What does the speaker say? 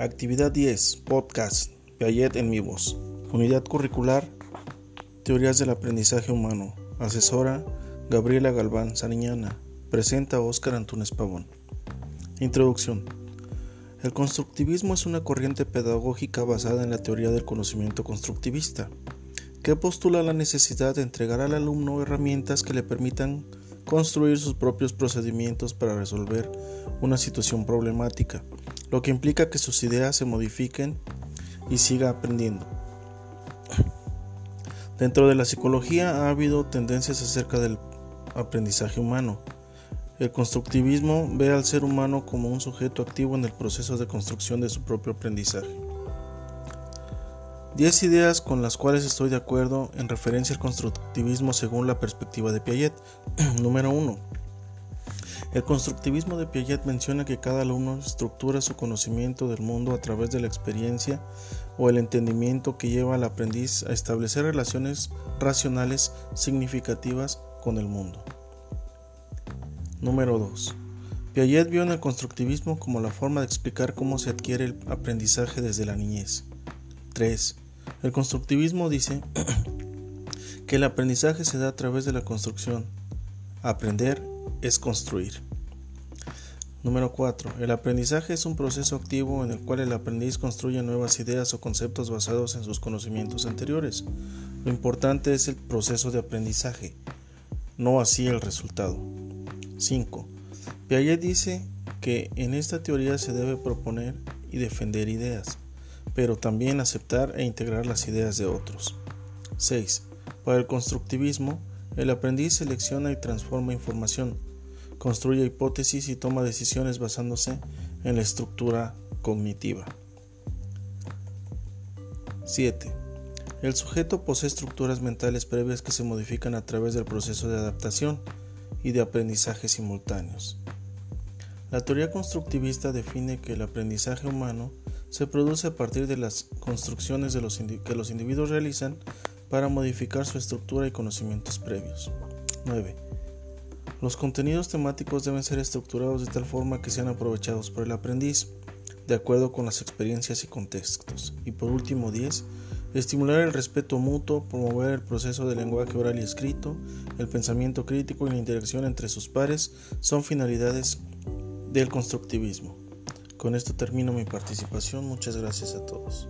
Actividad 10. Podcast. Piaget en mi voz. Unidad curricular. Teorías del aprendizaje humano. Asesora Gabriela Galván Sariñana. Presenta Óscar Antunes Pavón. Introducción. El constructivismo es una corriente pedagógica basada en la teoría del conocimiento constructivista, que postula la necesidad de entregar al alumno herramientas que le permitan construir sus propios procedimientos para resolver una situación problemática, lo que implica que sus ideas se modifiquen y siga aprendiendo. Dentro de la psicología ha habido tendencias acerca del aprendizaje humano. El constructivismo ve al ser humano como un sujeto activo en el proceso de construcción de su propio aprendizaje. 10 ideas con las cuales estoy de acuerdo en referencia al constructivismo según la perspectiva de Piaget. Número 1. El constructivismo de Piaget menciona que cada alumno estructura su conocimiento del mundo a través de la experiencia o el entendimiento que lleva al aprendiz a establecer relaciones racionales significativas con el mundo. Número 2. Piaget vio en el constructivismo como la forma de explicar cómo se adquiere el aprendizaje desde la niñez. 3. El constructivismo dice que el aprendizaje se da a través de la construcción. Aprender es construir. Número 4. El aprendizaje es un proceso activo en el cual el aprendiz construye nuevas ideas o conceptos basados en sus conocimientos anteriores. Lo importante es el proceso de aprendizaje, no así el resultado. 5. Piaget dice que en esta teoría se debe proponer y defender ideas pero también aceptar e integrar las ideas de otros. 6. Para el constructivismo, el aprendiz selecciona y transforma información, construye hipótesis y toma decisiones basándose en la estructura cognitiva. 7. El sujeto posee estructuras mentales previas que se modifican a través del proceso de adaptación y de aprendizaje simultáneos. La teoría constructivista define que el aprendizaje humano se produce a partir de las construcciones que los individuos realizan para modificar su estructura y conocimientos previos. 9. Los contenidos temáticos deben ser estructurados de tal forma que sean aprovechados por el aprendiz, de acuerdo con las experiencias y contextos. Y por último, 10. Estimular el respeto mutuo, promover el proceso de lenguaje oral y escrito, el pensamiento crítico y la interacción entre sus pares son finalidades del constructivismo. Con esto termino mi participación. Muchas gracias a todos.